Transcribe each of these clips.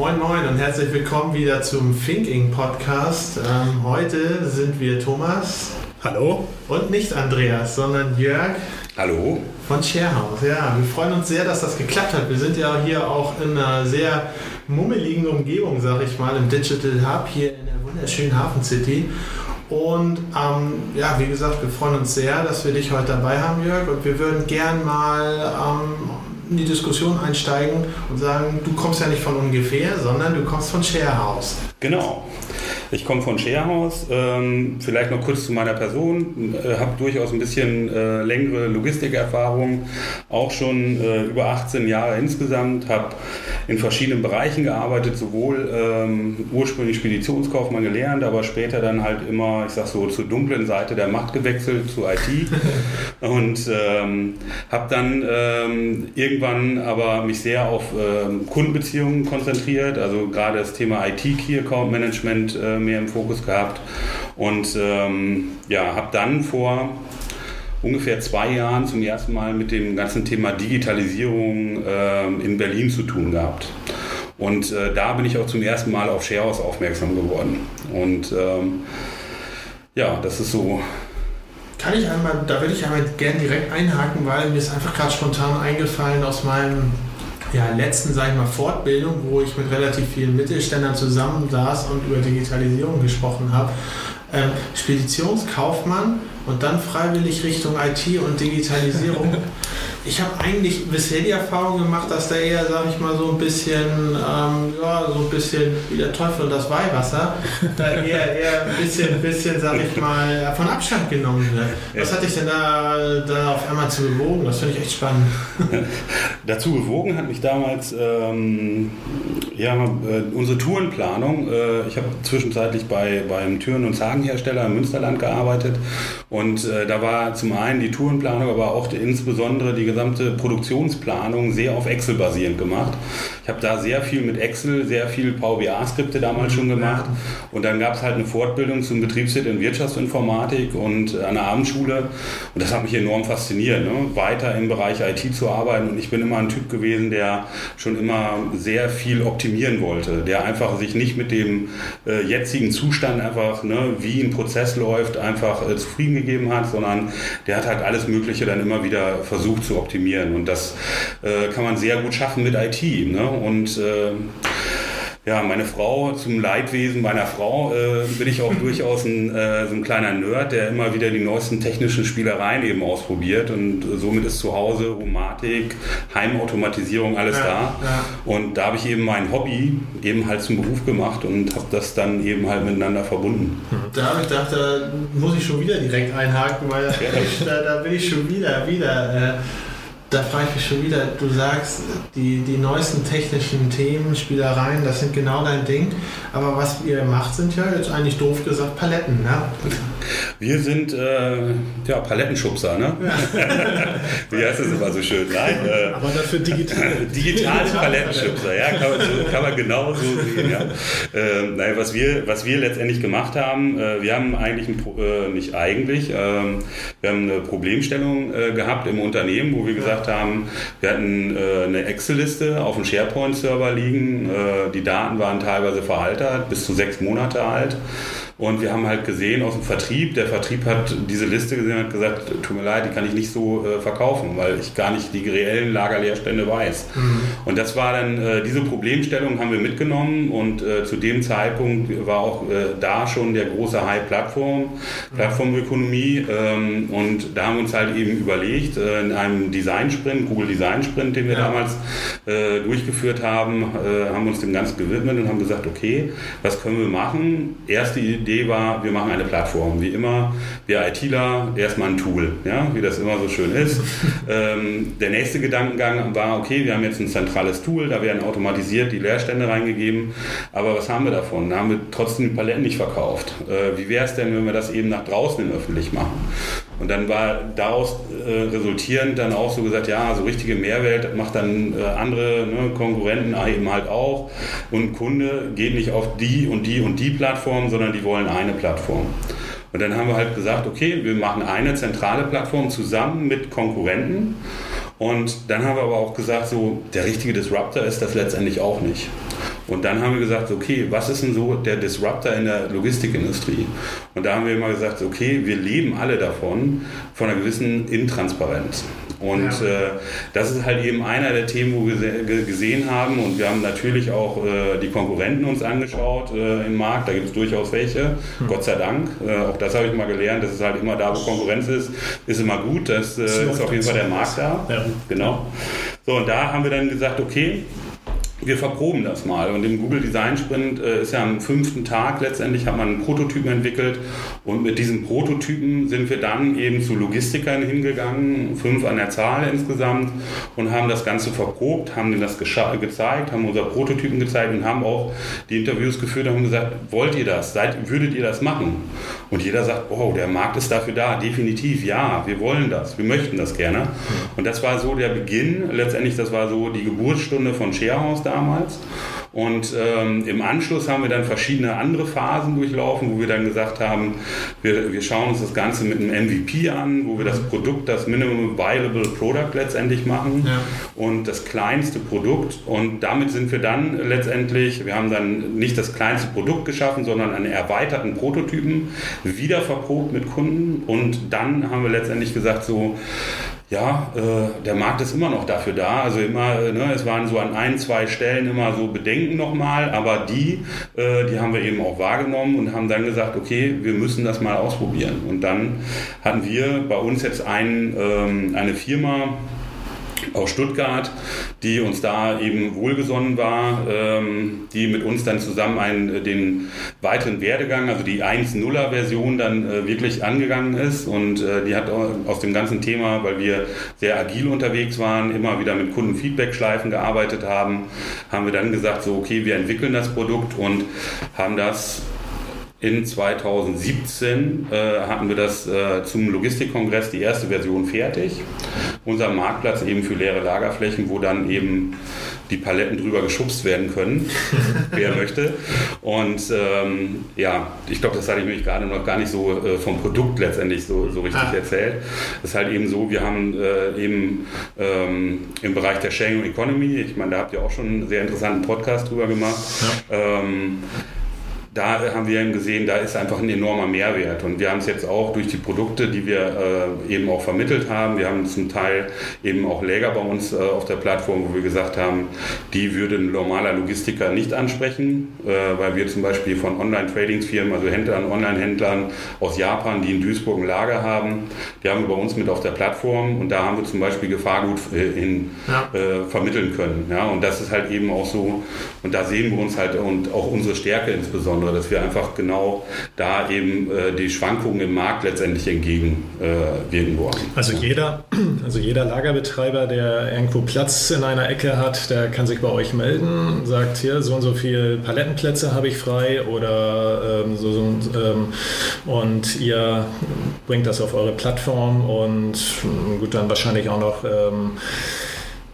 Moin Moin und herzlich willkommen wieder zum Thinking Podcast. Ähm, heute sind wir Thomas. Hallo. Und nicht Andreas, sondern Jörg. Hallo. Von Sharehouse. Ja, wir freuen uns sehr, dass das geklappt hat. Wir sind ja hier auch in einer sehr mummeligen Umgebung, sag ich mal, im Digital Hub hier in der wunderschönen Hafen City. Und ähm, ja, wie gesagt, wir freuen uns sehr, dass wir dich heute dabei haben, Jörg. Und wir würden gern mal ähm, in die Diskussion einsteigen und sagen, du kommst ja nicht von ungefähr, sondern du kommst von Sharehouse. Genau. Ich komme von Sharehouse. Ähm, vielleicht noch kurz zu meiner Person. Äh, habe durchaus ein bisschen äh, längere Logistikerfahrung, auch schon äh, über 18 Jahre insgesamt. Habe in verschiedenen Bereichen gearbeitet, sowohl ähm, ursprünglich Speditionskaufmann gelernt, aber später dann halt immer, ich sag so, zur dunklen Seite der Macht gewechselt, zu IT. und ähm, habe dann ähm, irgendwann aber mich sehr auf ähm, Kundenbeziehungen konzentriert, also gerade das Thema IT Key Account Management äh, mehr im Fokus gehabt und ähm, ja, habe dann vor ungefähr zwei Jahren zum ersten Mal mit dem ganzen Thema Digitalisierung äh, in Berlin zu tun gehabt. Und äh, da bin ich auch zum ersten Mal auf Sharehouse aufmerksam geworden. Und ähm, ja, das ist so. Kann ich einmal, da würde ich einmal gerne direkt einhaken, weil mir ist einfach gerade spontan eingefallen aus meinem ja, letzten, sage ich mal, Fortbildung, wo ich mit relativ vielen Mittelständlern zusammen saß und über Digitalisierung gesprochen habe. Ähm, Speditionskaufmann und dann freiwillig Richtung IT und Digitalisierung. Ich habe eigentlich bisher die Erfahrung gemacht, dass da eher, sage ich mal, so ein bisschen, ähm, ja, so ein bisschen wie der Teufel und das Weihwasser, da eher, eher ein bisschen, bisschen, sag ich mal, von Abstand genommen wird. Was hat dich denn da, da auf einmal zu bewogen? Das finde ich echt spannend. Dazu bewogen hat mich damals ähm, ja, äh, unsere Tourenplanung. Äh, ich habe zwischenzeitlich bei, beim Türen- und Zagenhersteller im Münsterland gearbeitet und äh, da war zum einen die Tourenplanung, aber auch insbesondere die gesamte Produktionsplanung sehr auf Excel basierend gemacht. Ich habe da sehr viel mit Excel, sehr viel VBA-Skripte damals schon gemacht. Und dann gab es halt eine Fortbildung zum Betriebswirt in Wirtschaftsinformatik und an der Abendschule. Und das hat mich enorm fasziniert, ne? weiter im Bereich IT zu arbeiten. Und ich bin immer ein Typ gewesen, der schon immer sehr viel optimieren wollte, der einfach sich nicht mit dem äh, jetzigen Zustand einfach, ne, wie ein Prozess läuft, einfach äh, zufrieden gegeben hat, sondern der hat halt alles Mögliche dann immer wieder versucht zu optimieren. Und das äh, kann man sehr gut schaffen mit IT. Ne? Und äh, ja, meine Frau, zum Leidwesen meiner Frau, äh, bin ich auch durchaus ein, äh, so ein kleiner Nerd, der immer wieder die neuesten technischen Spielereien eben ausprobiert und somit ist zu Hause Romatik, Heimautomatisierung, alles ja, da. Ja. Und da habe ich eben mein Hobby eben halt zum Beruf gemacht und habe das dann eben halt miteinander verbunden. Da habe ich gedacht, da muss ich schon wieder direkt einhaken, weil ja. da, da, bin ich schon wieder, wieder. Da frage ich mich schon wieder, du sagst, die, die neuesten technischen Themen, Spielereien, das sind genau dein Ding. Aber was ihr macht, sind ja jetzt eigentlich doof gesagt Paletten. Ne? Wir sind äh, ja, Palettenschubser, ne? Ja. Wie heißt das immer so schön? Nein, äh, Aber dafür digital. digitale Palettenschubser, ja, kann man, so, kann man genau so sehen. Ja. Äh, nein, was wir, was wir letztendlich gemacht haben, äh, wir haben eigentlich, ein, äh, nicht eigentlich, ähm, wir haben eine Problemstellung äh, gehabt im Unternehmen, wo wir gesagt gesagt haben, wir hatten äh, eine Excel-Liste auf dem SharePoint-Server liegen. Äh, die Daten waren teilweise veraltet, bis zu sechs Monate alt. Und wir haben halt gesehen aus dem Vertrieb, der Vertrieb hat diese Liste gesehen und hat gesagt, tut mir leid, die kann ich nicht so äh, verkaufen, weil ich gar nicht die reellen Lagerleerstände weiß. Mhm. Und das war dann, äh, diese Problemstellung haben wir mitgenommen und äh, zu dem Zeitpunkt war auch äh, da schon der große Hype Plattform, Plattformökonomie ähm, und da haben wir uns halt eben überlegt, äh, in einem Design-Sprint, Google Design-Sprint, den wir ja. damals äh, durchgeführt haben, haben wir uns dem Ganzen gewidmet und haben gesagt, okay, was können wir machen? Erste Idee Idee war, wir machen eine Plattform. Wie immer, wir ITler, erstmal ein Tool, ja, wie das immer so schön ist. ähm, der nächste Gedankengang war, okay, wir haben jetzt ein zentrales Tool, da werden automatisiert die Leerstände reingegeben, aber was haben wir davon? Da haben wir trotzdem die Paletten nicht verkauft. Äh, wie wäre es denn, wenn wir das eben nach draußen öffentlich machen? Und dann war daraus äh, resultierend dann auch so gesagt, ja, so richtige Mehrwert macht dann äh, andere ne, Konkurrenten eben halt auch. Und Kunde geht nicht auf die und die und die Plattform, sondern die wollen eine Plattform. Und dann haben wir halt gesagt, okay, wir machen eine zentrale Plattform zusammen mit Konkurrenten. Und dann haben wir aber auch gesagt, so der richtige Disruptor ist das letztendlich auch nicht. Und dann haben wir gesagt, okay, was ist denn so der Disruptor in der Logistikindustrie? Und da haben wir immer gesagt, okay, wir leben alle davon, von einer gewissen Intransparenz. Und ja. äh, das ist halt eben einer der Themen, wo wir gesehen haben. Und wir haben natürlich auch äh, die Konkurrenten uns angeschaut äh, im Markt. Da gibt es durchaus welche, hm. Gott sei Dank. Äh, auch das habe ich mal gelernt. Das ist halt immer da, wo Konkurrenz ist, ist immer gut. Das, das äh, ist auf jeden Fall der Markt da. Ja. Genau. So, und da haben wir dann gesagt, okay, wir verproben das mal. Und im Google Design Sprint äh, ist ja am fünften Tag letztendlich hat man einen Prototypen entwickelt und mit diesen Prototypen sind wir dann eben zu Logistikern hingegangen, fünf an der Zahl insgesamt und haben das Ganze verprobt, haben denen das gezeigt, haben unser Prototypen gezeigt und haben auch die Interviews geführt und haben gesagt, wollt ihr das? Seid, würdet ihr das machen? Und jeder sagt, oh, der Markt ist dafür da, definitiv, ja, wir wollen das, wir möchten das gerne. Und das war so der Beginn, letztendlich das war so die Geburtsstunde von Sharehouse damals. Und ähm, im Anschluss haben wir dann verschiedene andere Phasen durchlaufen, wo wir dann gesagt haben, wir, wir schauen uns das Ganze mit einem MVP an, wo wir das Produkt, das Minimum Viable Product letztendlich machen ja. und das kleinste Produkt. Und damit sind wir dann letztendlich, wir haben dann nicht das kleinste Produkt geschaffen, sondern einen erweiterten Prototypen wieder verprobt mit Kunden. Und dann haben wir letztendlich gesagt, so, ja, äh, der Markt ist immer noch dafür da. Also immer, ne, es waren so an ein, zwei Stellen immer so Bedenken nochmal, aber die, äh, die haben wir eben auch wahrgenommen und haben dann gesagt, okay, wir müssen das mal ausprobieren. Und dann hatten wir bei uns jetzt ein, ähm, eine Firma, aus Stuttgart, die uns da eben wohlgesonnen war, ähm, die mit uns dann zusammen einen, äh, den weiteren Werdegang, also die 1.0er Version dann äh, wirklich angegangen ist. Und äh, die hat aus dem ganzen Thema, weil wir sehr agil unterwegs waren, immer wieder mit Kundenfeedback-Schleifen gearbeitet haben, haben wir dann gesagt, so okay, wir entwickeln das Produkt und haben das in 2017 äh, hatten wir das äh, zum Logistikkongress die erste Version fertig. Unser Marktplatz eben für leere Lagerflächen, wo dann eben die Paletten drüber geschubst werden können, wer möchte. Und ähm, ja, ich glaube, das hatte ich mich gerade noch gar nicht so äh, vom Produkt letztendlich so, so richtig ah. erzählt. Es ist halt eben so, wir haben äh, eben ähm, im Bereich der Sharing Economy, ich meine, da habt ihr auch schon einen sehr interessanten Podcast drüber gemacht. Ja. Ähm, da haben wir eben gesehen, da ist einfach ein enormer Mehrwert. Und wir haben es jetzt auch durch die Produkte, die wir äh, eben auch vermittelt haben. Wir haben zum Teil eben auch Läger bei uns äh, auf der Plattform, wo wir gesagt haben, die würde ein normaler Logistiker nicht ansprechen, äh, weil wir zum Beispiel von Online-Tradingsfirmen, also Händlern, Online-Händlern aus Japan, die in Duisburg ein Lager haben, die haben wir bei uns mit auf der Plattform und da haben wir zum Beispiel Gefahrgut äh, in, ja. Äh, vermitteln können. Ja? Und das ist halt eben auch so, und da sehen wir uns halt und auch unsere Stärke insbesondere insbesondere, dass wir einfach genau da eben äh, die Schwankungen im Markt letztendlich entgegenwirken äh, wollen. Also jeder, also jeder Lagerbetreiber, der irgendwo Platz in einer Ecke hat, der kann sich bei euch melden, sagt hier so und so viele Palettenplätze habe ich frei oder ähm, so, so ähm, und ihr bringt das auf eure Plattform und gut dann wahrscheinlich auch noch ähm,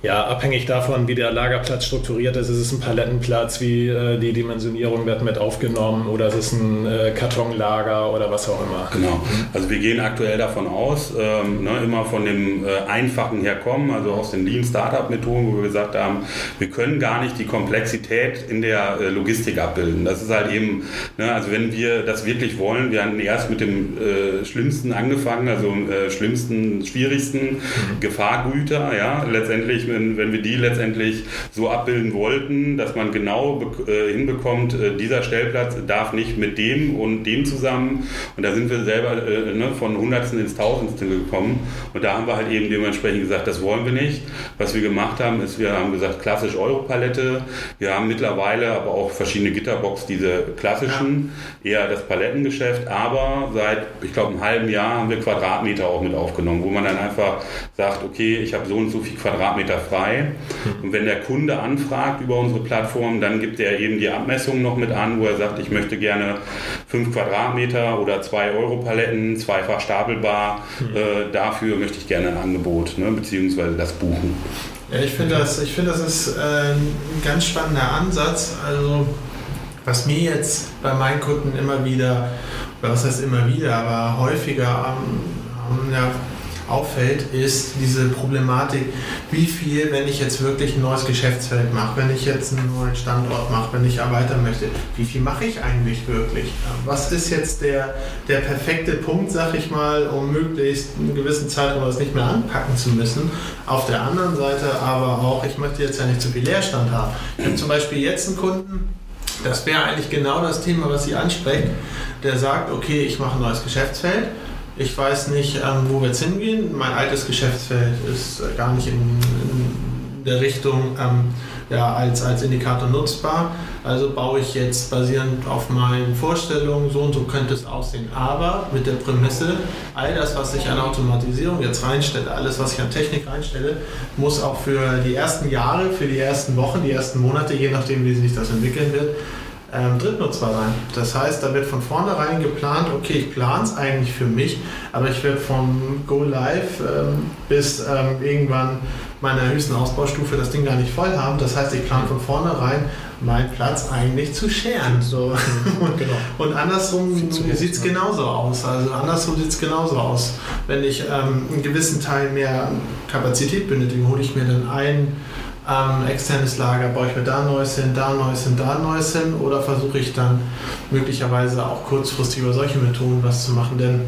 ja, abhängig davon, wie der Lagerplatz strukturiert ist, ist es ein Palettenplatz, wie äh, die Dimensionierung wird mit aufgenommen oder ist es ein äh, Kartonlager oder was auch immer. Genau. Also wir gehen aktuell davon aus, ähm, ne, immer von dem äh, Einfachen herkommen, also aus den Lean Startup Methoden, wo wir gesagt haben, wir können gar nicht die Komplexität in der äh, Logistik abbilden. Das ist halt eben, ne, also wenn wir das wirklich wollen, wir haben erst mit dem äh, Schlimmsten angefangen, also äh, schlimmsten, schwierigsten mhm. Gefahrgüter, ja, letztendlich mit wenn, wenn wir die letztendlich so abbilden wollten, dass man genau äh, hinbekommt, äh, dieser Stellplatz darf nicht mit dem und dem zusammen. Und da sind wir selber äh, ne, von Hundertsten ins Tausendstel gekommen. Und da haben wir halt eben dementsprechend gesagt, das wollen wir nicht. Was wir gemacht haben, ist, wir haben gesagt, klassisch Europalette. Wir haben mittlerweile aber auch verschiedene Gitterbox, diese klassischen, eher das Palettengeschäft. Aber seit, ich glaube, einem halben Jahr haben wir Quadratmeter auch mit aufgenommen, wo man dann einfach sagt, okay, ich habe so und so viel Quadratmeter frei. Und wenn der Kunde anfragt über unsere Plattform, dann gibt er eben die Abmessung noch mit an, wo er sagt, ich möchte gerne 5 Quadratmeter oder 2 Euro Paletten, zweifach stapelbar. Mhm. Äh, dafür möchte ich gerne ein Angebot, ne, beziehungsweise das buchen. Ja, ich finde das, find, das ist äh, ein ganz spannender Ansatz. Also, was mir jetzt bei meinen Kunden immer wieder, was heißt immer wieder, aber häufiger ähm, ja, auffällt, ist diese Problematik, wie viel, wenn ich jetzt wirklich ein neues Geschäftsfeld mache, wenn ich jetzt einen neuen Standort mache, wenn ich erweitern möchte, wie viel mache ich eigentlich wirklich? Was ist jetzt der, der perfekte Punkt, sag ich mal, um möglichst einen gewissen Zeitraum das nicht mehr anpacken zu müssen? Auf der anderen Seite aber auch, ich möchte jetzt ja nicht zu viel Leerstand haben. Ich habe zum Beispiel jetzt einen Kunden, das wäre eigentlich genau das Thema, was Sie ansprechen, der sagt, okay, ich mache ein neues Geschäftsfeld ich weiß nicht, ähm, wo wir jetzt hingehen. Mein altes Geschäftsfeld ist äh, gar nicht in, in der Richtung ähm, ja, als, als Indikator nutzbar. Also baue ich jetzt basierend auf meinen Vorstellungen, so und so könnte es aussehen. Aber mit der Prämisse, all das, was ich an Automatisierung jetzt reinstelle, alles, was ich an Technik reinstelle, muss auch für die ersten Jahre, für die ersten Wochen, die ersten Monate, je nachdem, wie sich das entwickeln wird, ähm, drittnutzbar sein. Das heißt, da wird von vornherein geplant, okay, ich plane es eigentlich für mich, aber ich werde vom Go Live ähm, bis ähm, irgendwann meiner höchsten Ausbaustufe das Ding gar nicht voll haben. Das heißt, ich plane von vornherein meinen Platz eigentlich zu scheren. So. Und, genau. und andersrum sieht es genauso aus. Also andersrum sieht es genauso aus. Wenn ich ähm, einen gewissen Teil mehr Kapazität benötige, hole ich mir dann ein ähm, externes Lager, baue ich mir da Neues hin, da Neues hin, da Neues hin oder versuche ich dann möglicherweise auch kurzfristig über solche Methoden was zu machen, denn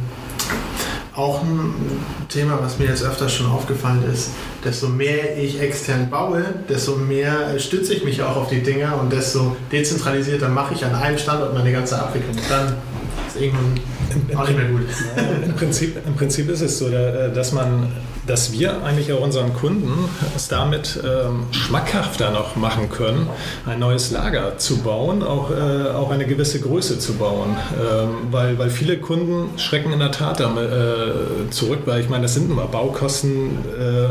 auch ein Thema, was mir jetzt öfters schon aufgefallen ist, desto mehr ich extern baue, desto mehr stütze ich mich auch auf die Dinger und desto dezentralisierter mache ich an einem Standort meine ganze Abwicklung. Dann ist irgendwann auch nicht mehr gut. Im Prinzip, Im Prinzip ist es so, dass man dass wir eigentlich auch unseren Kunden es damit ähm, schmackhafter noch machen können, ein neues Lager zu bauen, auch, äh, auch eine gewisse Größe zu bauen. Ähm, weil, weil viele Kunden schrecken in der Tat damit, äh, zurück, weil ich meine, das sind immer Baukosten. Äh,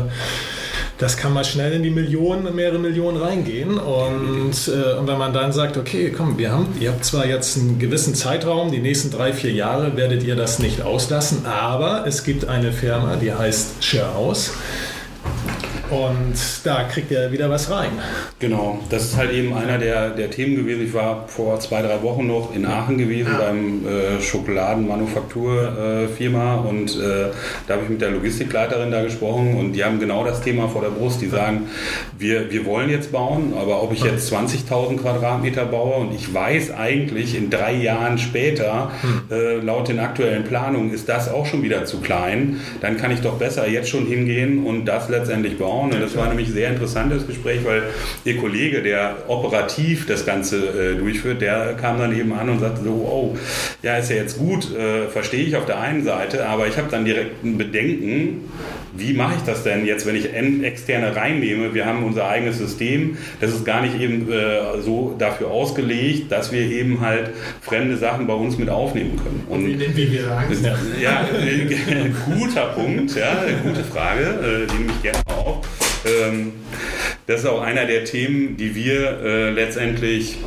das kann mal schnell in die Millionen, mehrere Millionen reingehen. Und, äh, und wenn man dann sagt, okay, komm, wir haben, ihr habt zwar jetzt einen gewissen Zeitraum, die nächsten drei, vier Jahre werdet ihr das nicht auslassen, aber es gibt eine Firma, die heißt ShareHouse. Und da kriegt er wieder was rein. Genau, das ist halt eben einer der, der Themen gewesen. Ich war vor zwei, drei Wochen noch in Aachen gewesen ja. beim äh, Schokoladenmanufakturfirma äh, und äh, da habe ich mit der Logistikleiterin da gesprochen und die haben genau das Thema vor der Brust. Die sagen, wir, wir wollen jetzt bauen, aber ob ich jetzt 20.000 Quadratmeter baue und ich weiß eigentlich in drei Jahren später, hm. äh, laut den aktuellen Planungen, ist das auch schon wieder zu klein, dann kann ich doch besser jetzt schon hingehen und das letztendlich bauen Und das war nämlich ein sehr interessantes Gespräch, weil ihr Kollege, der operativ das Ganze äh, durchführt, der kam dann eben an und sagte so, oh, ja, ist ja jetzt gut, äh, verstehe ich auf der einen Seite, aber ich habe dann direkt ein Bedenken, wie mache ich das denn jetzt, wenn ich externe reinnehme? Wir haben unser eigenes System, das ist gar nicht eben äh, so dafür ausgelegt, dass wir eben halt fremde Sachen bei uns mit aufnehmen können. Und wie wir sagen? Ja, guter Punkt, ja, gute Frage, äh, die nehme ich gerne auf. Ähm, das ist auch einer der Themen, die wir äh, letztendlich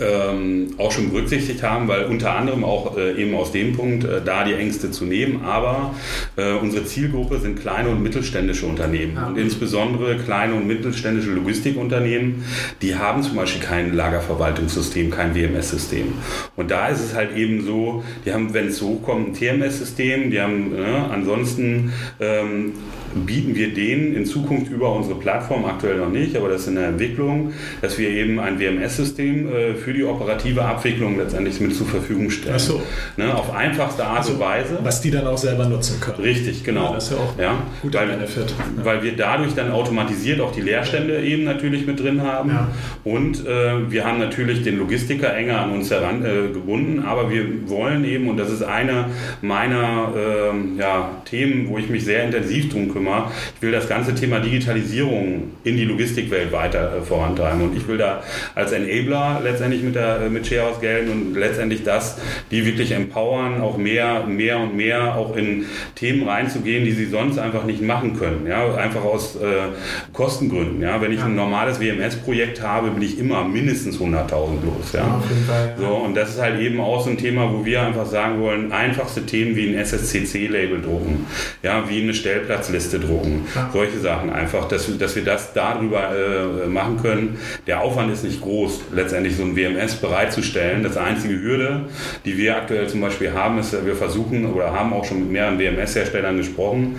ähm, auch schon berücksichtigt haben, weil unter anderem auch äh, eben aus dem Punkt äh, da die Ängste zu nehmen. Aber äh, unsere Zielgruppe sind kleine und mittelständische Unternehmen und insbesondere kleine und mittelständische Logistikunternehmen, die haben zum Beispiel kein Lagerverwaltungssystem, kein WMS-System. Und da ist es halt eben so, die haben, wenn es hochkommt, ein TMS-System, die haben ne, ansonsten ähm, bieten wir denen in Zukunft über unsere Plattform, aktuell noch nicht, aber das ist in der Entwicklung, dass wir eben ein WMS-System äh, für die operative Abwicklung letztendlich mit zur Verfügung stellen. Ach so. Ne, auf einfachste Art also, und Weise. Was die dann auch selber nutzen können. Richtig, genau. Ja, das ist ja auch ja, gut weil, Benefit. Ja. Weil wir dadurch dann automatisiert auch die Leerstände eben natürlich mit drin haben. Ja. Und äh, wir haben natürlich den Logistiker enger an uns herangebunden, äh, aber wir wollen eben, und das ist eine meiner äh, ja, Themen, wo ich mich sehr intensiv drum kümmere, kümmere. Ich will das ganze Thema Digitalisierung in die Logistikwelt weiter äh, vorantreiben und ich will da als Enabler letztendlich mit, der, äh, mit Sharehouse gelten und letztendlich das, die wirklich empowern, auch mehr, mehr und mehr auch in Themen reinzugehen, die sie sonst einfach nicht machen können. Ja, einfach aus äh, Kostengründen. Ja, wenn ich ein normales WMS-Projekt habe, bin ich immer mindestens 100.000 los. Ja. ja, Fall, ja. So, und das ist halt eben auch so ein Thema, wo wir einfach sagen wollen, einfachste Themen wie ein SSCC-Label drucken, ja, wie eine Stellplatzliste Liste drucken. Ja. Solche Sachen einfach, dass, dass wir das darüber äh, machen können. Der Aufwand ist nicht groß, letztendlich so ein WMS bereitzustellen. Das einzige Hürde, die wir aktuell zum Beispiel haben, ist, wir versuchen oder haben auch schon mit mehreren WMS-Herstellern gesprochen,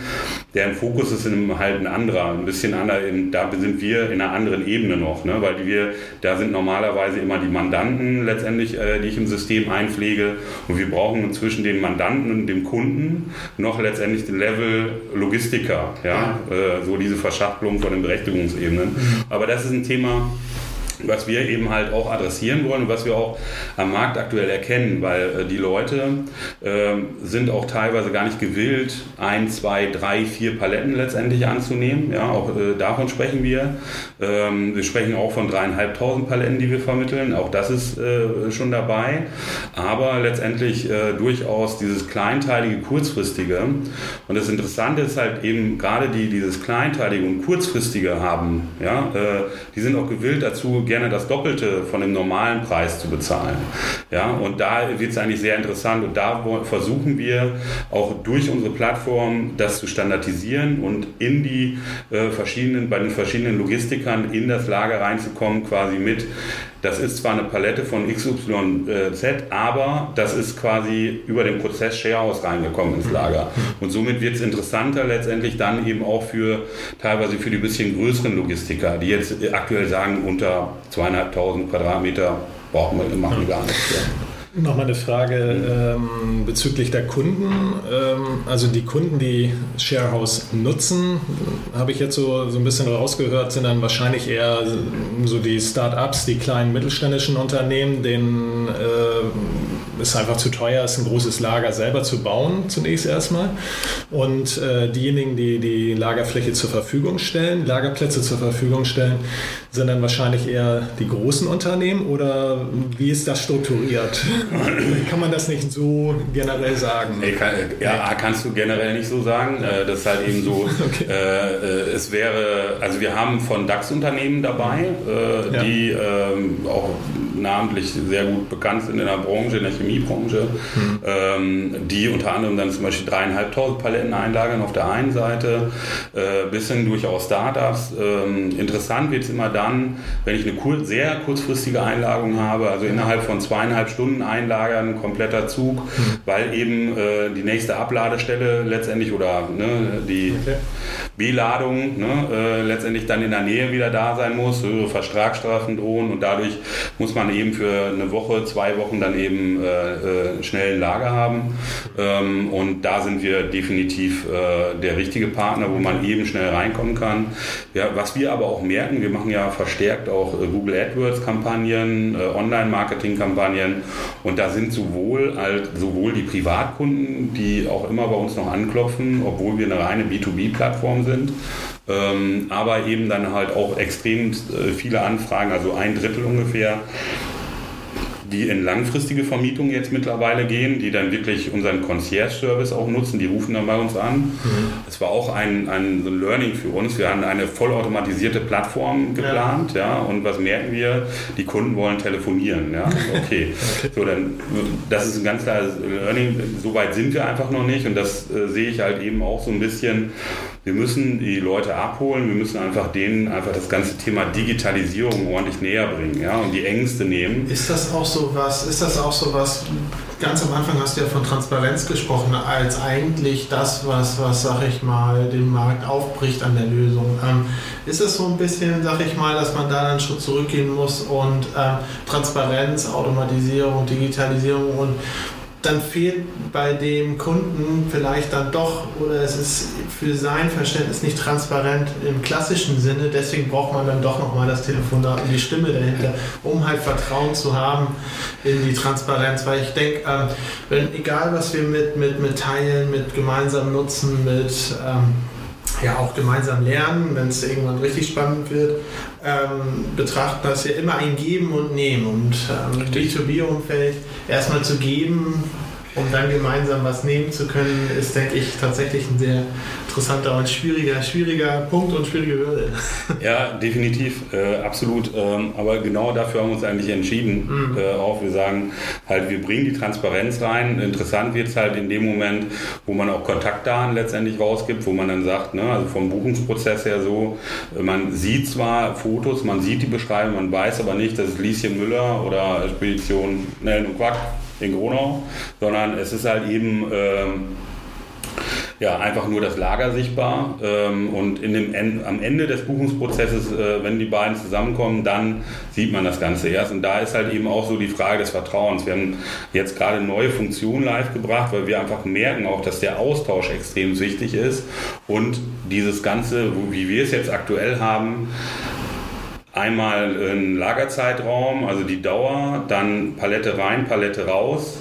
deren Fokus ist halt ein anderer, ein bisschen anderer. Da sind wir in einer anderen Ebene noch, ne? weil wir, da sind normalerweise immer die Mandanten letztendlich, äh, die ich im System einpflege und wir brauchen zwischen den Mandanten und dem Kunden noch letztendlich den Level Logistiker, ja, äh, so diese Verschachtelung von den Berechtigungsebenen. Mhm. Aber das ist ein Thema, was wir eben halt auch adressieren wollen und was wir auch am Markt aktuell erkennen, weil äh, die Leute äh, sind auch teilweise gar nicht gewillt, ein, zwei, drei, vier Paletten letztendlich anzunehmen. Ja, auch äh, davon sprechen wir. Ähm, wir sprechen auch von dreieinhalbtausend Paletten, die wir vermitteln. Auch das ist äh, schon dabei. Aber letztendlich äh, durchaus dieses kleinteilige, kurzfristige. Und das Interessante ist halt eben gerade die, dieses kleinteilige und kurzfristige haben. Ja, äh, die sind auch gewillt dazu, gerne das Doppelte von dem normalen Preis zu bezahlen. Ja, und da wird es eigentlich sehr interessant und da versuchen wir auch durch unsere Plattform das zu standardisieren und in die äh, verschiedenen, bei den verschiedenen Logistikern in das Lager reinzukommen, quasi mit das ist zwar eine Palette von XYZ, aber das ist quasi über den Prozess Sharehouse reingekommen ins Lager. Und somit wird es interessanter letztendlich dann eben auch für teilweise für die bisschen größeren Logistiker, die jetzt aktuell sagen, unter zweieinhalbtausend Quadratmeter brauchen wir, machen wir gar nichts. Ja. Nochmal eine Frage ähm, bezüglich der Kunden. Ähm, also die Kunden, die Sharehouse nutzen, habe ich jetzt so, so ein bisschen rausgehört, sind dann wahrscheinlich eher so die Start-ups, die kleinen mittelständischen Unternehmen, denen äh, es einfach zu teuer ist, ein großes Lager selber zu bauen, zunächst erstmal. Und äh, diejenigen, die die Lagerfläche zur Verfügung stellen, Lagerplätze zur Verfügung stellen, sind dann wahrscheinlich eher die großen Unternehmen oder wie ist das strukturiert? kann man das nicht so generell sagen? Nee, kann, ja, kannst du generell nicht so sagen. Äh, das ist halt eben so, okay. äh, es wäre, also wir haben von DAX-Unternehmen dabei, äh, ja. die äh, auch namentlich sehr gut bekannt sind in der Branche, in der Chemiebranche, mhm. ähm, die unter anderem dann zum Beispiel dreieinhalbtausend Paletten einlagern auf der einen Seite, äh, bis hin durchaus Startups. Ähm, interessant wird es immer dann, wenn ich eine kur sehr kurzfristige Einlagerung habe, also innerhalb von zweieinhalb Stunden einlagern, kompletter Zug, mhm. weil eben äh, die nächste Abladestelle letztendlich oder ne, die okay. B-Ladung ne, äh, letztendlich dann in der Nähe wieder da sein muss, höhere Vertragsstrafen drohen und dadurch muss man eben für eine Woche, zwei Wochen dann eben äh, äh, schnell ein Lager haben. Ähm, und da sind wir definitiv äh, der richtige Partner, wo man eben schnell reinkommen kann. Ja, was wir aber auch merken, wir machen ja verstärkt auch äh, Google AdWords-Kampagnen, äh, Online-Marketing-Kampagnen und da sind sowohl, halt, sowohl die Privatkunden, die auch immer bei uns noch anklopfen, obwohl wir eine reine B2B-Plattform sind, ähm, aber eben dann halt auch extrem viele Anfragen, also ein Drittel ungefähr, die in langfristige Vermietung jetzt mittlerweile gehen, die dann wirklich unseren Concierge-Service auch nutzen, die rufen dann bei uns an. Es mhm. war auch ein, ein Learning für uns. Wir haben eine vollautomatisierte Plattform geplant, ja. ja. und was merken wir? Die Kunden wollen telefonieren, ja. Okay. okay. So, dann, das ist ein ganz klares Learning. So weit sind wir einfach noch nicht und das äh, sehe ich halt eben auch so ein bisschen wir müssen die Leute abholen, wir müssen einfach denen einfach das ganze Thema Digitalisierung ordentlich näher bringen, ja, und die Ängste nehmen. Ist das auch so was, ist das auch so was, ganz am Anfang hast du ja von Transparenz gesprochen, als eigentlich das, was, was sag ich mal, den Markt aufbricht an der Lösung. Ähm, ist es so ein bisschen, sag ich mal, dass man da einen Schritt zurückgehen muss und ähm, Transparenz, Automatisierung, Digitalisierung und dann fehlt bei dem Kunden vielleicht dann doch oder es ist für sein Verständnis nicht transparent im klassischen Sinne. Deswegen braucht man dann doch nochmal das Telefonat und die Stimme dahinter, um halt Vertrauen zu haben in die Transparenz. Weil ich denke, ähm, wenn, egal was wir mit, mit, mit teilen, mit gemeinsam nutzen, mit ähm, ja auch gemeinsam lernen, wenn es irgendwann richtig spannend wird, ähm, betrachten das ja immer ein Geben und Nehmen. Und ähm, B2B-Umfeld erstmal zu geben, um dann gemeinsam was nehmen zu können, ist, denke ich, tatsächlich ein sehr interessanter und schwieriger, schwieriger Punkt und schwierige Hürde. Ja, definitiv, äh, absolut. Ähm, aber genau dafür haben wir uns eigentlich entschieden. Mhm. Äh, auch wir sagen halt, wir bringen die Transparenz rein. Interessant wird es halt in dem Moment, wo man auch Kontaktdaten letztendlich rausgibt, wo man dann sagt, ne, also vom Buchungsprozess her so, man sieht zwar Fotos, man sieht die Beschreibung, man weiß aber nicht, dass es Lieschen Müller oder Spedition Nellen und Quack in Gronau, sondern es ist halt eben ähm, ja, einfach nur das Lager sichtbar. Ähm, und in dem, am Ende des Buchungsprozesses, äh, wenn die beiden zusammenkommen, dann sieht man das Ganze erst. Und da ist halt eben auch so die Frage des Vertrauens. Wir haben jetzt gerade neue Funktionen live gebracht, weil wir einfach merken auch, dass der Austausch extrem wichtig ist. Und dieses Ganze, wie wir es jetzt aktuell haben, Einmal ein Lagerzeitraum, also die Dauer, dann Palette rein, Palette raus,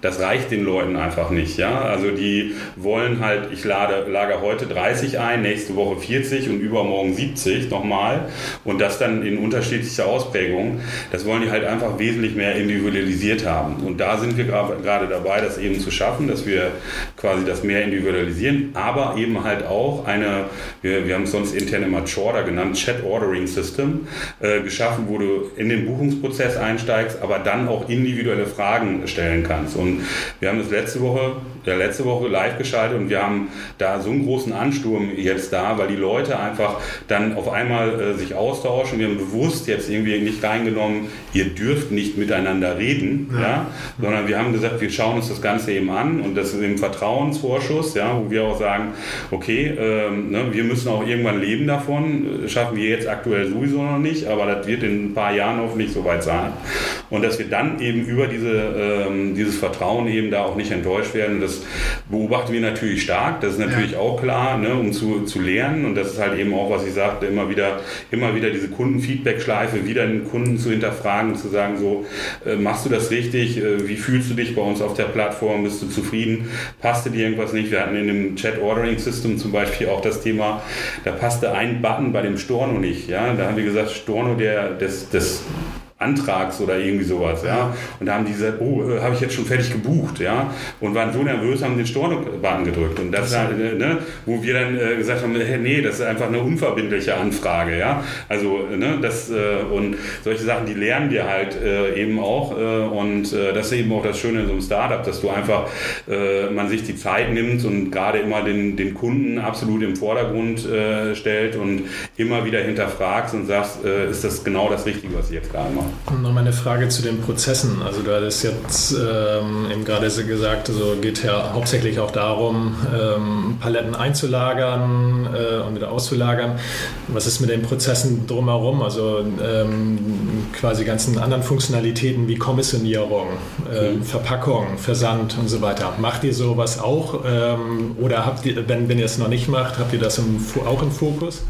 das reicht den Leuten einfach nicht. Ja? Also die wollen halt, ich lade, lager heute 30 ein, nächste Woche 40 und übermorgen 70 nochmal und das dann in unterschiedlicher Ausprägung. Das wollen die halt einfach wesentlich mehr individualisiert haben. Und da sind wir gerade dabei, das eben zu schaffen, dass wir quasi das mehr individualisieren, aber eben halt auch eine, wir, wir haben es sonst intern immer Chorder genannt, Chat Ordering System, äh, geschaffen, wo du in den Buchungsprozess einsteigst, aber dann auch individuelle Fragen stellen kannst. Und und wir haben das letzte Woche, ja, letzte Woche live geschaltet und wir haben da so einen großen Ansturm jetzt da, weil die Leute einfach dann auf einmal äh, sich austauschen. Wir haben bewusst jetzt irgendwie nicht reingenommen, ihr dürft nicht miteinander reden, ja. ja sondern wir haben gesagt, wir schauen uns das Ganze eben an und das ist im Vertrauensvorschuss, ja, wo wir auch sagen, okay, ähm, ne, wir müssen auch irgendwann leben davon, schaffen wir jetzt aktuell sowieso noch nicht, aber das wird in ein paar Jahren hoffentlich soweit sein. Und dass wir dann eben über diese, ähm, dieses Vertrauen Vertrauen eben da auch nicht enttäuscht werden. Das beobachten wir natürlich stark, das ist natürlich ja. auch klar, ne, um zu, zu lernen. Und das ist halt eben auch, was ich sagte, immer wieder, immer wieder diese Kundenfeedback-Schleife, wieder den Kunden zu hinterfragen, zu sagen, so, äh, machst du das richtig? Äh, wie fühlst du dich bei uns auf der Plattform? Bist du zufrieden? Passte dir irgendwas nicht? Wir hatten in dem Chat-Ordering-System zum Beispiel auch das Thema, da passte ein Button bei dem Storno nicht. Ja? Da haben wir gesagt, Storno, der, das, das Antrags oder irgendwie sowas, ja. Und da haben die gesagt, oh, äh, habe ich jetzt schon fertig gebucht, ja. Und waren so nervös, haben den Stornobutton gedrückt. Und das, halt, ne, wo wir dann äh, gesagt haben, hey, nee, das ist einfach eine unverbindliche Anfrage, ja. Also, ne, das, äh, und solche Sachen, die lernen wir halt äh, eben auch. Äh, und äh, das ist eben auch das Schöne in so einem Startup, dass du einfach, man sich die Zeit nimmt und gerade immer den, den Kunden absolut im Vordergrund stellt und immer wieder hinterfragst und sagst, ist das genau das Richtige, was ich jetzt gerade mache. Nochmal eine Frage zu den Prozessen. Also du hattest jetzt ähm, eben gerade gesagt, also geht ja hauptsächlich auch darum, ähm, Paletten einzulagern äh, und wieder auszulagern. Was ist mit den Prozessen drumherum? Also ähm, quasi ganzen anderen Funktionalitäten wie Kommissionierung, äh, mhm. Verpackung, Versand und so weiter. Macht ihr sowas auch? Ähm, oder habt ihr, wenn, wenn ihr es noch nicht macht, habt ihr das im, auch im Fokus?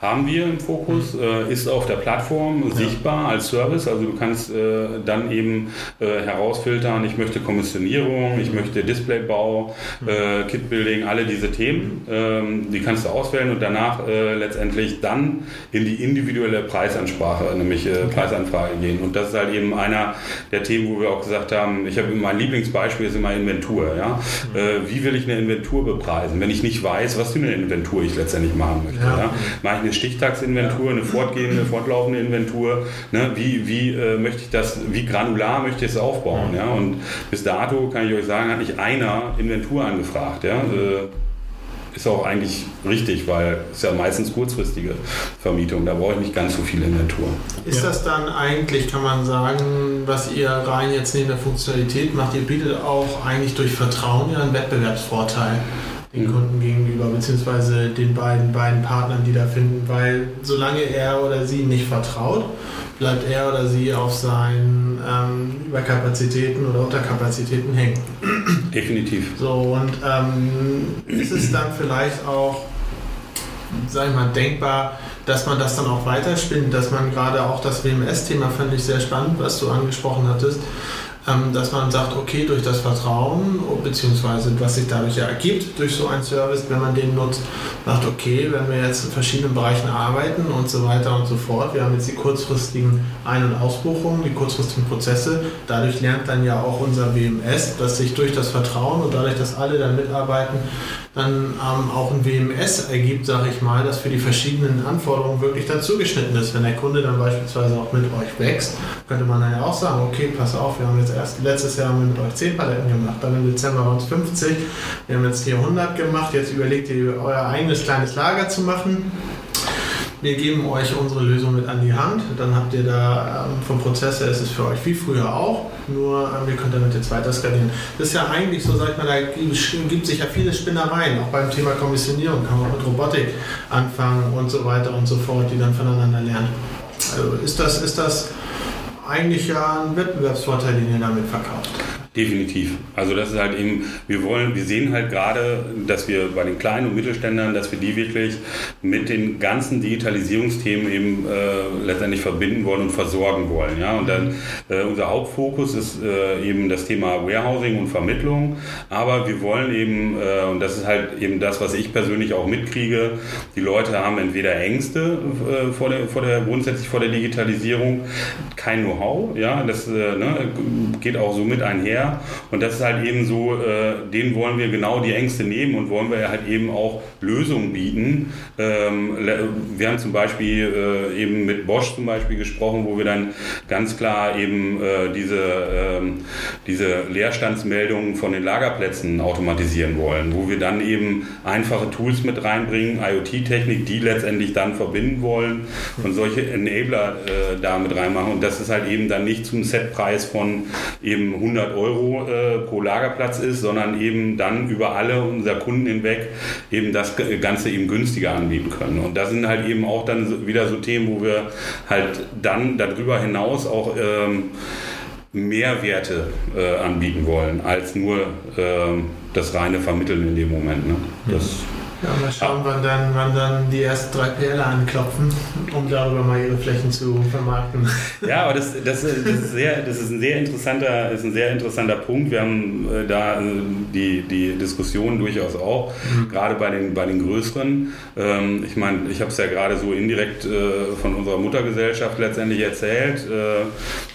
Haben wir im Fokus, äh, ist auf der Plattform ja. sichtbar als Service. Also du kannst äh, dann eben äh, herausfiltern, ich möchte Kommissionierung, ich möchte Displaybau, äh, Kitbuilding, alle diese Themen. Ähm, die kannst du auswählen und danach äh, letztendlich dann in die individuelle Preisansprache, nämlich äh. Preisanfrage gehen. Und das ist halt eben einer der Themen, wo wir auch gesagt haben, ich habe mein Lieblingsbeispiel ist immer Inventur. Ja? Mhm. wie will ich eine Inventur bepreisen, wenn ich nicht weiß, was für eine Inventur ich letztendlich machen möchte? Ja. Mache ich eine Stichtagsinventur, eine fortgehende, fortlaufende Inventur? Ne? Wie, wie äh, möchte ich das, wie granular möchte ich es aufbauen? Ja? Und bis dato kann ich euch sagen, hat nicht einer Inventur angefragt. Ja? Äh, ist auch eigentlich richtig, weil es ja meistens kurzfristige Vermietung, da brauche ich nicht ganz so viel Inventur. Ist ja. das dann eigentlich, kann man sagen, was ihr rein jetzt neben der Funktionalität macht, ihr bietet auch eigentlich durch Vertrauen ja einen Wettbewerbsvorteil? Den Kunden gegenüber, beziehungsweise den beiden, beiden Partnern, die da finden, weil solange er oder sie nicht vertraut, bleibt er oder sie auf seinen ähm, Überkapazitäten oder Unterkapazitäten hängen. Definitiv. So, und ähm, ist es dann vielleicht auch, sag ich mal, denkbar, dass man das dann auch weiterspinnt, dass man gerade auch das WMS-Thema fand ich sehr spannend, was du angesprochen hattest, dass man sagt, okay, durch das Vertrauen, beziehungsweise was sich dadurch ja ergibt, durch so einen Service, wenn man den nutzt, sagt, okay, wenn wir jetzt in verschiedenen Bereichen arbeiten und so weiter und so fort, wir haben jetzt die kurzfristigen Ein- und Ausbuchungen, die kurzfristigen Prozesse, dadurch lernt dann ja auch unser WMS, dass sich durch das Vertrauen und dadurch, dass alle da mitarbeiten, dann ähm, auch ein WMS ergibt, sage ich mal, das für die verschiedenen Anforderungen wirklich dann zugeschnitten ist. Wenn der Kunde dann beispielsweise auch mit euch wächst, könnte man dann ja auch sagen, okay, pass auf, wir haben jetzt erst letztes Jahr haben wir mit euch 10 Paletten gemacht, dann im Dezember waren es 50, wir haben jetzt hier 100 gemacht, jetzt überlegt ihr euer eigenes kleines Lager zu machen wir geben euch unsere Lösung mit an die Hand. Dann habt ihr da ähm, vom Prozess her ist es für euch wie früher auch, nur ähm, ihr könnt damit jetzt weiter skalieren. Das ist ja eigentlich so, sagt man, da gibt sich ja viele Spinnereien, auch beim Thema Kommissionierung kann man mit Robotik anfangen und so weiter und so fort, die dann voneinander lernen. Also ist das, ist das eigentlich ja ein Wettbewerbsvorteil, den ihr damit verkauft. Definitiv. Also das ist halt eben, wir wollen, wir sehen halt gerade, dass wir bei den kleinen und Mittelständlern, dass wir die wirklich mit den ganzen Digitalisierungsthemen eben äh, letztendlich verbinden wollen und versorgen wollen. Ja? Und dann äh, unser Hauptfokus ist äh, eben das Thema Warehousing und Vermittlung. Aber wir wollen eben, äh, und das ist halt eben das, was ich persönlich auch mitkriege, die Leute haben entweder Ängste äh, vor der, vor der, grundsätzlich vor der Digitalisierung, kein Know-how, ja, das äh, ne, geht auch so mit einher und das ist halt eben so, äh, denen wollen wir genau die Ängste nehmen und wollen wir halt eben auch Lösungen bieten. Ähm, wir haben zum Beispiel äh, eben mit Bosch zum Beispiel gesprochen, wo wir dann ganz klar eben äh, diese, ähm, diese Leerstandsmeldungen von den Lagerplätzen automatisieren wollen, wo wir dann eben einfache Tools mit reinbringen, IoT-Technik, die letztendlich dann verbinden wollen und solche Enabler äh, da mit reinmachen. Und das ist halt eben dann nicht zum Setpreis von eben 100 Euro Euro äh, pro Lagerplatz ist, sondern eben dann über alle unserer Kunden hinweg eben das Ganze eben günstiger anbieten können. Und das sind halt eben auch dann wieder so Themen, wo wir halt dann darüber hinaus auch ähm, Mehrwerte äh, anbieten wollen, als nur äh, das reine Vermitteln in dem Moment. Ne? Das, mhm. Ja, mal schauen, wann dann, wann dann die ersten drei PLer anklopfen, um darüber mal ihre Flächen zu vermarkten. Ja, aber das, das, das, ist, sehr, das ist, ein sehr interessanter, ist ein sehr interessanter Punkt. Wir haben äh, da äh, die, die Diskussion durchaus auch, mhm. gerade bei den, bei den größeren. Ähm, ich meine, ich habe es ja gerade so indirekt äh, von unserer Muttergesellschaft letztendlich erzählt. Äh,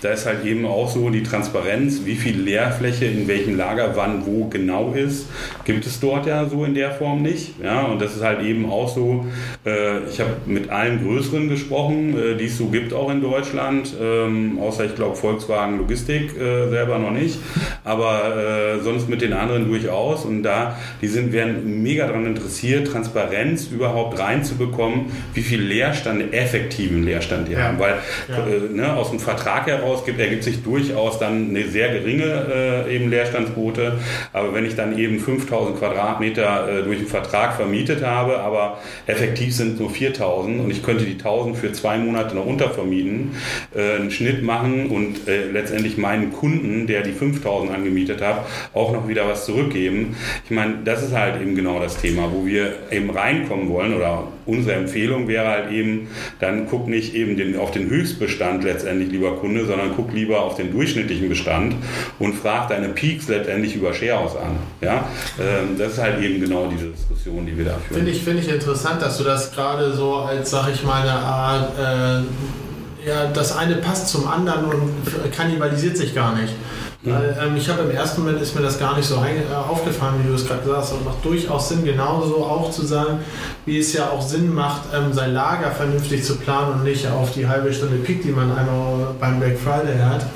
da ist halt eben auch so die Transparenz, wie viel Leerfläche in welchem Lager wann wo genau ist, gibt es dort ja so in der Form nicht. Ja? Und das ist halt eben auch so, äh, ich habe mit allen größeren gesprochen, äh, die es so gibt auch in Deutschland, ähm, außer ich glaube Volkswagen Logistik äh, selber noch nicht, aber äh, sonst mit den anderen durchaus. Und da, die sind, werden mega daran interessiert, Transparenz überhaupt reinzubekommen, wie viel Leerstand, effektiven Leerstand die ja. haben, weil ja. Äh, ne, aus dem Vertrag heraus gibt, ergibt sich durchaus dann eine sehr geringe äh, eben Leerstandsquote, aber wenn ich dann eben 5000 Quadratmeter durch den Vertrag vermietet habe, aber effektiv sind nur 4000 und ich könnte die 1000 für zwei Monate noch untervermieten, äh, einen Schnitt machen und äh, letztendlich meinen Kunden, der die 5000 angemietet hat, auch noch wieder was zurückgeben. Ich meine, das ist halt eben genau das Thema, wo wir eben reinkommen wollen oder unsere Empfehlung wäre halt eben, dann guck nicht eben den, auf den Höchstbestand letztendlich, lieber Kunde, sondern guck lieber auf den durchschnittlichen Bestand und frag deine Peaks letztendlich über Sharehouse an. Ja? Ähm, das ist halt eben genau diese Diskussion, die wir da führen. Finde ich, find ich interessant, dass du das gerade so als, sag ich mal, eine Art, äh, ja, das eine passt zum anderen und kannibalisiert sich gar nicht. Mhm. Weil, ähm, ich habe im ersten Moment ist mir das gar nicht so äh, aufgefallen, wie du es gerade gesagt hast. Und macht durchaus Sinn, genauso auch zu sagen, wie es ja auch Sinn macht, ähm, sein Lager vernünftig zu planen und nicht auf die halbe Stunde Peak, die man einmal beim Black Friday hat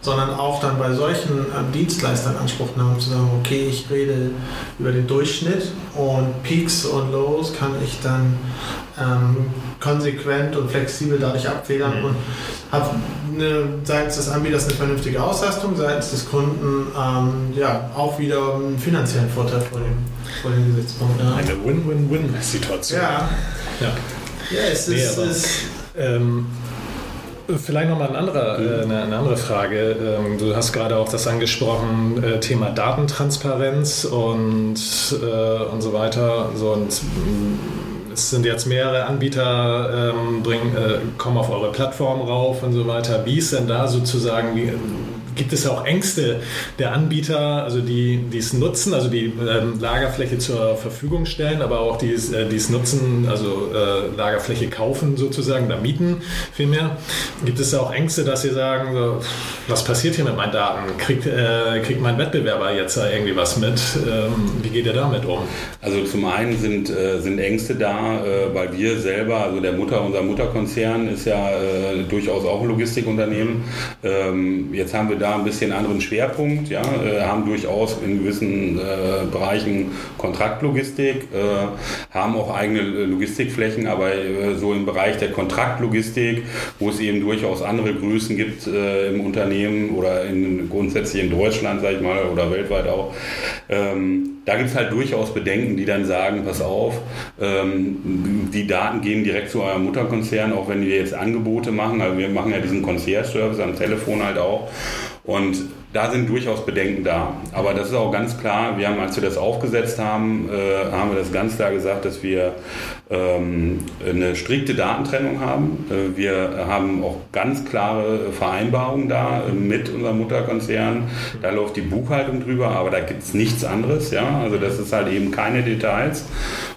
sondern auch dann bei solchen ähm, Dienstleistern Anspruch nehmen, zu sagen, okay, ich rede über den Durchschnitt und Peaks und Lows kann ich dann ähm, konsequent und flexibel dadurch abfedern mhm. und habe seitens des Anbieters eine vernünftige Auslastung, seitens des Kunden ähm, ja, auch wieder einen finanziellen Vorteil vor dem, vor dem Gesichtspunkt. Ja. Eine Win-Win-Win-Situation. Ja. ja. Ja, es ist. Nee, ist ähm, Vielleicht nochmal eine andere, äh, eine, eine, andere Frage. Ähm, du hast gerade auch das angesprochen, äh, Thema Datentransparenz und, äh, und so weiter. So, und es sind jetzt mehrere Anbieter, ähm, bringen, kommen auf eure Plattform rauf und so weiter. Wie ist denn da sozusagen, wie, gibt es auch Ängste der Anbieter, also die es nutzen, also die ähm, Lagerfläche zur Verfügung stellen, aber auch die es äh, nutzen, also äh, Lagerfläche kaufen sozusagen oder mieten vielmehr. Gibt es auch Ängste, dass sie sagen, so, was passiert hier mit meinen Daten? Kriegt, äh, kriegt mein Wettbewerber jetzt irgendwie was mit? Ähm, wie geht er damit um? Also zum einen sind, äh, sind Ängste da, äh, weil wir selber, also der Mutter, unser Mutterkonzern ist ja durchaus auch ein Logistikunternehmen. Ähm, jetzt haben wir da ein bisschen anderen Schwerpunkt, ja, äh, haben durchaus in gewissen äh, Bereichen Kontraktlogistik, äh, haben auch eigene Logistikflächen, aber so im Bereich der Kontraktlogistik, wo es eben durchaus andere Größen gibt im Unternehmen oder in, grundsätzlich in Deutschland, sage ich mal, oder weltweit auch, ähm, da gibt es halt durchaus Bedenken, die dann sagen, pass auf, ähm, die Daten gehen direkt zu eurem Mutterkonzern, auch wenn wir jetzt Angebote machen. Also wir machen ja diesen Concierge-Service am Telefon halt auch. Und da sind durchaus Bedenken da. Aber das ist auch ganz klar, wir haben, als wir das aufgesetzt haben, äh, haben wir das ganz klar gesagt, dass wir eine strikte Datentrennung haben. Äh, wir haben auch ganz klare Vereinbarungen da äh, mit unserem Mutterkonzern. Da läuft die Buchhaltung drüber, aber da gibt es nichts anderes. Ja? Also das ist halt eben keine Details.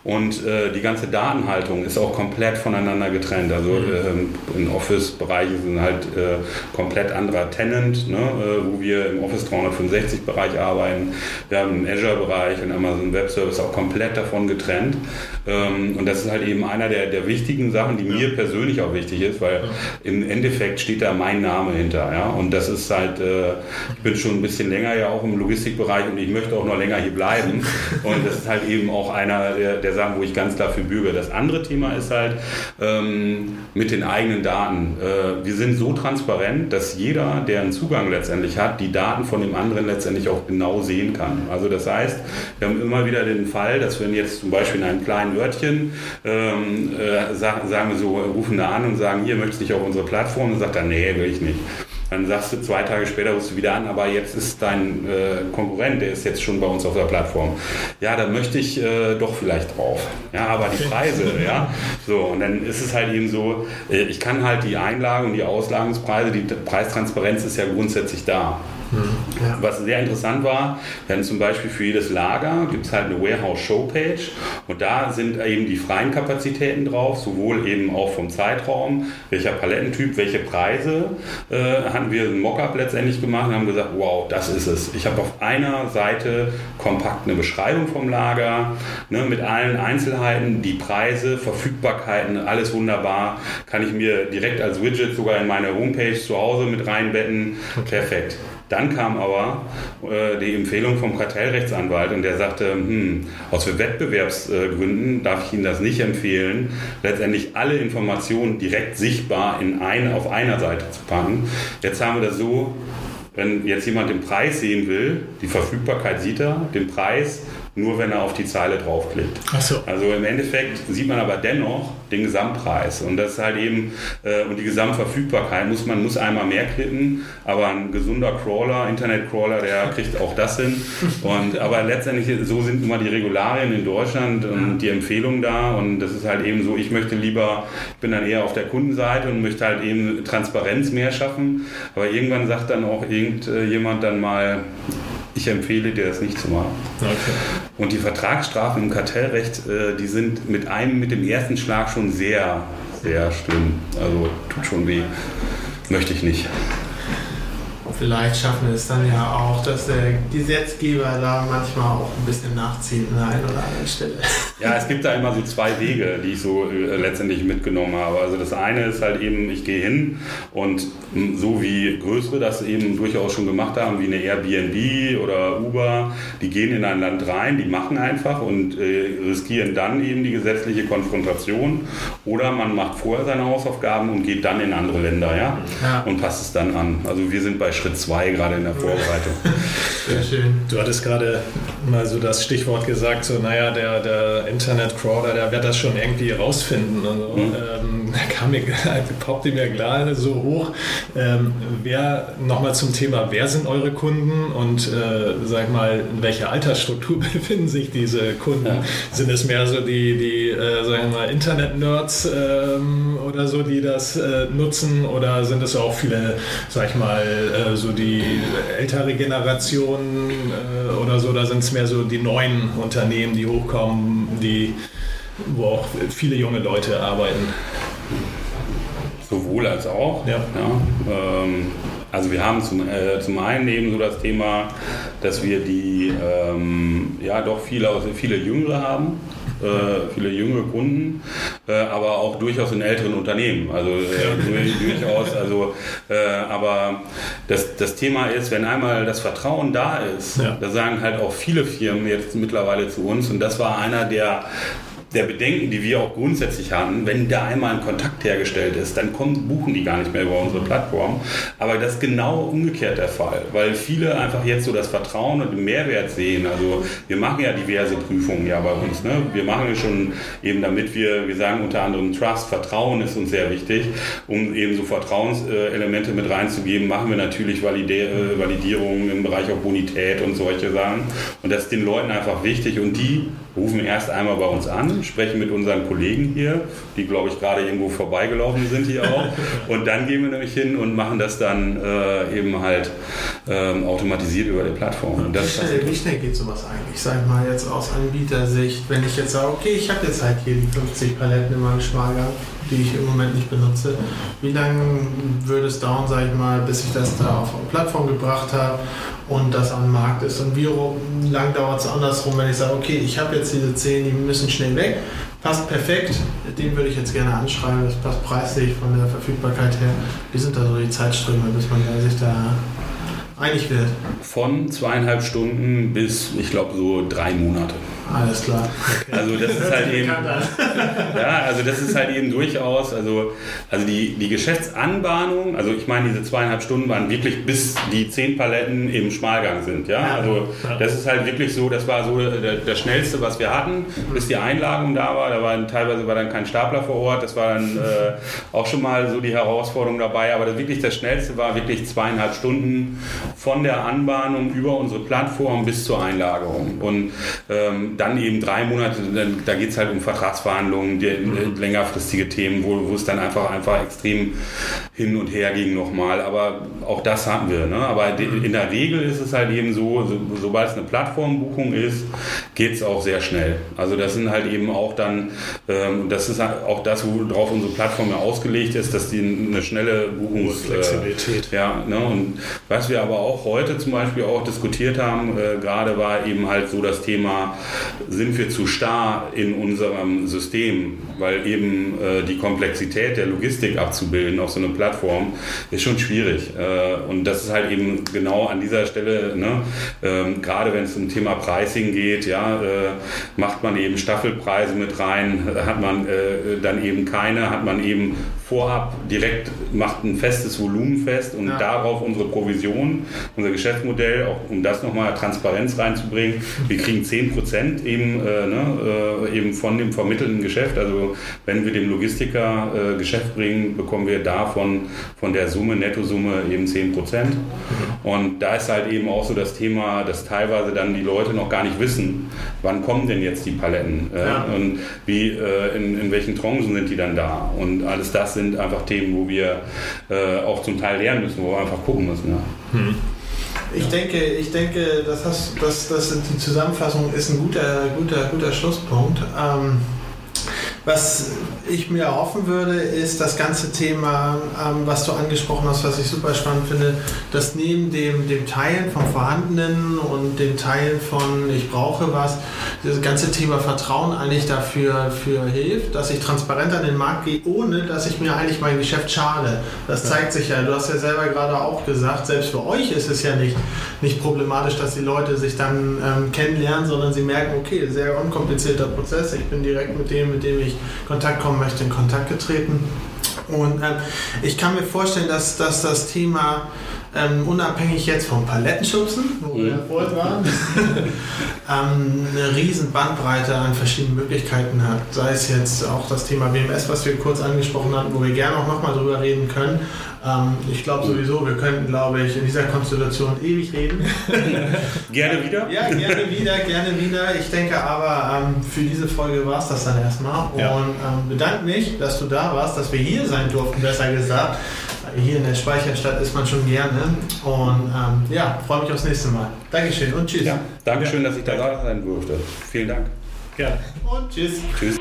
Und äh, die ganze Datenhaltung ist auch komplett voneinander getrennt. Also äh, in Office-Bereiche sind halt äh, komplett anderer Tenant, ne? Äh, wo wir im Office 365-Bereich arbeiten. Wir haben einen Azure-Bereich und Amazon Web Service auch komplett davon getrennt. Ähm, und das ist halt eben einer der, der wichtigen Sachen, die mir persönlich auch wichtig ist, weil im Endeffekt steht da mein Name hinter. Ja? Und das ist halt, äh, ich bin schon ein bisschen länger ja auch im Logistikbereich und ich möchte auch noch länger hier bleiben. Und das ist halt eben auch einer der, der Sachen, wo ich ganz dafür bürge. Das andere Thema ist halt ähm, mit den eigenen Daten. Äh, wir sind so transparent, dass jeder, der einen Zugang letztendlich hat, die Daten von dem anderen letztendlich auch genau sehen kann. Also das heißt, wir haben immer wieder den Fall, dass wenn jetzt zum Beispiel in einem kleinen Örtchen ähm, äh, sagen, wir so, rufen da an und sagen, hier möchtest du nicht auf unsere Plattform? Und sagt er, nee, will ich nicht. Dann sagst du zwei Tage später, rufst du wieder an, aber jetzt ist dein äh, Konkurrent, der ist jetzt schon bei uns auf der Plattform. Ja, da möchte ich äh, doch vielleicht drauf. Ja, aber die Preise, ja. So, und dann ist es halt eben so, äh, ich kann halt die Einlagen und die Auslagungspreise, die Preistransparenz ist ja grundsätzlich da. Ja. Was sehr interessant war, wir hatten zum Beispiel für jedes Lager gibt es halt eine Warehouse-Show-Page und da sind eben die freien Kapazitäten drauf, sowohl eben auch vom Zeitraum, welcher Palettentyp, welche Preise. Äh, hatten wir ein Mockup letztendlich gemacht und haben gesagt, wow, das ist es. Ich habe auf einer Seite kompakt eine Beschreibung vom Lager ne, mit allen Einzelheiten, die Preise, Verfügbarkeiten, alles wunderbar. Kann ich mir direkt als Widget sogar in meine Homepage zu Hause mit reinbetten. Perfekt. Dann kam aber äh, die Empfehlung vom Kartellrechtsanwalt und der sagte, hm, aus Wettbewerbsgründen darf ich Ihnen das nicht empfehlen, letztendlich alle Informationen direkt sichtbar in ein, auf einer Seite zu packen. Jetzt haben wir das so, wenn jetzt jemand den Preis sehen will, die Verfügbarkeit sieht er, den Preis nur wenn er auf die Zeile draufklickt. Ach so. Also im Endeffekt sieht man aber dennoch den Gesamtpreis. Und das ist halt eben äh, und die Gesamtverfügbarkeit muss man muss einmal mehr klicken, aber ein gesunder Crawler, Internet-Crawler, der kriegt auch das hin. Und aber letztendlich so sind immer die Regularien in Deutschland und die Empfehlungen da. Und das ist halt eben so, ich möchte lieber, ich bin dann eher auf der Kundenseite und möchte halt eben Transparenz mehr schaffen, aber irgendwann sagt dann auch irgendjemand dann mal ich empfehle dir das nicht zu machen. Okay. Und die Vertragsstrafen im Kartellrecht, äh, die sind mit einem, mit dem ersten Schlag schon sehr, sehr schlimm. Also tut schon weh. Möchte ich nicht. Vielleicht schaffen wir es dann ja auch, dass der Gesetzgeber da manchmal auch ein bisschen nachzieht an der einen oder anderen Stelle. Ja, es gibt da immer so zwei Wege, die ich so äh, letztendlich mitgenommen habe. Also das eine ist halt eben, ich gehe hin und so wie größere das eben durchaus schon gemacht haben, wie eine Airbnb oder Uber, die gehen in ein Land rein, die machen einfach und äh, riskieren dann eben die gesetzliche Konfrontation. Oder man macht vorher seine Hausaufgaben und geht dann in andere Länder, ja, ja. und passt es dann an. Also wir sind bei Schritt zwei gerade in der Vorbereitung. Sehr schön. Du hattest gerade mal so das Stichwort gesagt, so naja, der, der Internet-Crawler, der wird das schon irgendwie rausfinden. Also, mhm. ähm, da kam mir, poppte mir klar so hoch. Ähm, wer, nochmal zum Thema, wer sind eure Kunden und äh, sag mal, in welcher Altersstruktur befinden sich diese Kunden? Ja. Sind es mehr so die, die äh, sagen wir mal, Internet-Nerds ähm, oder so, die das äh, nutzen oder sind es auch viele, sag ich mal, äh, so die ältere Generation äh, oder so, da sind es mehr so die neuen Unternehmen, die hochkommen, die, wo auch viele junge Leute arbeiten. Sowohl als auch. Ja. ja ähm, also wir haben zum, äh, zum einen eben so das Thema, dass wir die ähm, ja doch viele, viele Jüngere haben, äh, viele junge Kunden, äh, aber auch durchaus in älteren Unternehmen. Also äh, durchaus, also äh, aber das, das Thema ist, wenn einmal das Vertrauen da ist, ja. da sagen halt auch viele Firmen jetzt mittlerweile zu uns und das war einer der der Bedenken, die wir auch grundsätzlich hatten, wenn da einmal ein Kontakt hergestellt ist, dann kommen, buchen die gar nicht mehr über unsere Plattform. Aber das ist genau umgekehrt der Fall, weil viele einfach jetzt so das Vertrauen und den Mehrwert sehen. Also wir machen ja diverse Prüfungen ja bei uns. Ne? Wir machen ja schon eben damit wir, wir sagen unter anderem Trust, Vertrauen ist uns sehr wichtig, um eben so Vertrauenselemente mit reinzugeben, machen wir natürlich äh, Validierungen im Bereich auch Bonität und solche Sachen. Und das ist den Leuten einfach wichtig und die rufen erst einmal bei uns an, sprechen mit unseren Kollegen hier, die glaube ich gerade irgendwo vorbeigelaufen sind hier auch. Und dann gehen wir nämlich hin und machen das dann äh, eben halt ähm, automatisiert über die Plattform. wie, schnell, wie schnell geht sowas eigentlich? Sag mal jetzt aus Anbietersicht, wenn ich jetzt sage, okay, ich habe jetzt halt hier die 50 Paletten in meinem Schwager, die ich im Moment nicht benutze. Wie lange würde es dauern, sage ich mal, bis ich das da auf eine Plattform gebracht habe und das am Markt ist? Und wie lange dauert es andersrum, wenn ich sage, okay, ich habe jetzt diese 10, die müssen schnell weg, passt perfekt, den würde ich jetzt gerne anschreiben, das passt preislich von der Verfügbarkeit her. Wie sind da so die Zeitströme, bis man sich da einig wird? Von zweieinhalb Stunden bis, ich glaube, so drei Monate. Alles klar. Okay. Also das ist halt eben, ja, also das ist halt eben durchaus, also, also die, die Geschäftsanbahnung, also ich meine, diese zweieinhalb Stunden waren wirklich bis die zehn Paletten im Schmalgang sind, ja. Also das ist halt wirklich so, das war so das schnellste, was wir hatten, bis die Einlagung da war. Da war teilweise war dann kein Stapler vor Ort, das war dann äh, auch schon mal so die Herausforderung dabei, aber das wirklich das schnellste war wirklich zweieinhalb Stunden von der Anbahnung über unsere Plattform bis zur Einlagerung. Und ähm, dann eben drei Monate, dann, da geht es halt um Vertragsverhandlungen, die, mhm. längerfristige Themen, wo, wo es dann einfach, einfach extrem hin und her ging nochmal. Aber auch das hatten wir. Ne? Aber mhm. in der Regel ist es halt eben so, so sobald es eine Plattformbuchung ist, geht es auch sehr schnell. Also das sind halt eben auch dann, ähm, das ist auch das, worauf unsere Plattform ja ausgelegt ist, dass die eine schnelle Buchungs... Flexibilität. Äh, ja, ne? und was wir aber auch heute zum Beispiel auch diskutiert haben, äh, gerade war eben halt so das Thema, sind wir zu starr in unserem System, weil eben äh, die Komplexität der Logistik abzubilden auf so eine Plattform ist schon schwierig. Äh, und das ist halt eben genau an dieser Stelle, ne, äh, gerade wenn es um Thema Pricing geht, ja, äh, macht man eben Staffelpreise mit rein, hat man äh, dann eben keine, hat man eben vorab direkt macht ein festes Volumen fest und ja. darauf unsere Provision, unser Geschäftsmodell, auch um das nochmal Transparenz reinzubringen. Wir kriegen 10% eben, äh, ne, äh, eben von dem vermittelten Geschäft. Also wenn wir dem Logistiker äh, Geschäft bringen, bekommen wir davon von der Summe, Nettosumme eben 10%. Mhm. Und da ist halt eben auch so das Thema, dass teilweise dann die Leute noch gar nicht wissen, wann kommen denn jetzt die Paletten äh, ja. und wie, äh, in, in welchen Tranchen sind die dann da. Und alles das sind einfach Themen, wo wir äh, auch zum Teil lernen müssen, wo wir einfach gucken müssen. Ja. Hm. Ich denke, ich denke, das, hast, das, das die Zusammenfassung ist ein guter, guter, guter Schlusspunkt. Ähm, was ich mir erhoffen würde, ist das ganze Thema, ähm, was du angesprochen hast, was ich super spannend finde, dass neben dem, dem Teilen vom Vorhandenen und dem Teilen von ich brauche was, das ganze Thema Vertrauen eigentlich dafür für hilft, dass ich transparent an den Markt gehe, ohne dass ich mir eigentlich mein Geschäft schade. Das zeigt sich ja. Du hast ja selber gerade auch gesagt, selbst für euch ist es ja nicht, nicht problematisch, dass die Leute sich dann ähm, kennenlernen, sondern sie merken, okay, sehr unkomplizierter Prozess. Ich bin direkt mit dem, mit dem ich Kontakt kommen möchte, in Kontakt getreten. Und ähm, ich kann mir vorstellen, dass, dass das Thema ähm, unabhängig jetzt vom Palettenschubsen, wo wir mhm. vorhin waren, ähm, eine riesen Bandbreite an verschiedenen Möglichkeiten hat. Sei es jetzt auch das Thema WMS, was wir kurz angesprochen hatten, wo wir gerne auch nochmal drüber reden können. Ähm, ich glaube sowieso, wir könnten, glaube ich, in dieser Konstellation ewig reden. gerne wieder? Ja, gerne wieder, gerne wieder. Ich denke aber, ähm, für diese Folge war es das dann erstmal. Ja. Und ähm, bedanke mich, dass du da warst, dass wir hier sein durften, besser gesagt. Hier in der Speicherstadt ist man schon gerne. Und ähm, ja, freue mich aufs nächste Mal. Dankeschön und tschüss. Ja, Dankeschön, dass ich da sein durfte. Vielen Dank. Gerne. Und tschüss. Tschüss.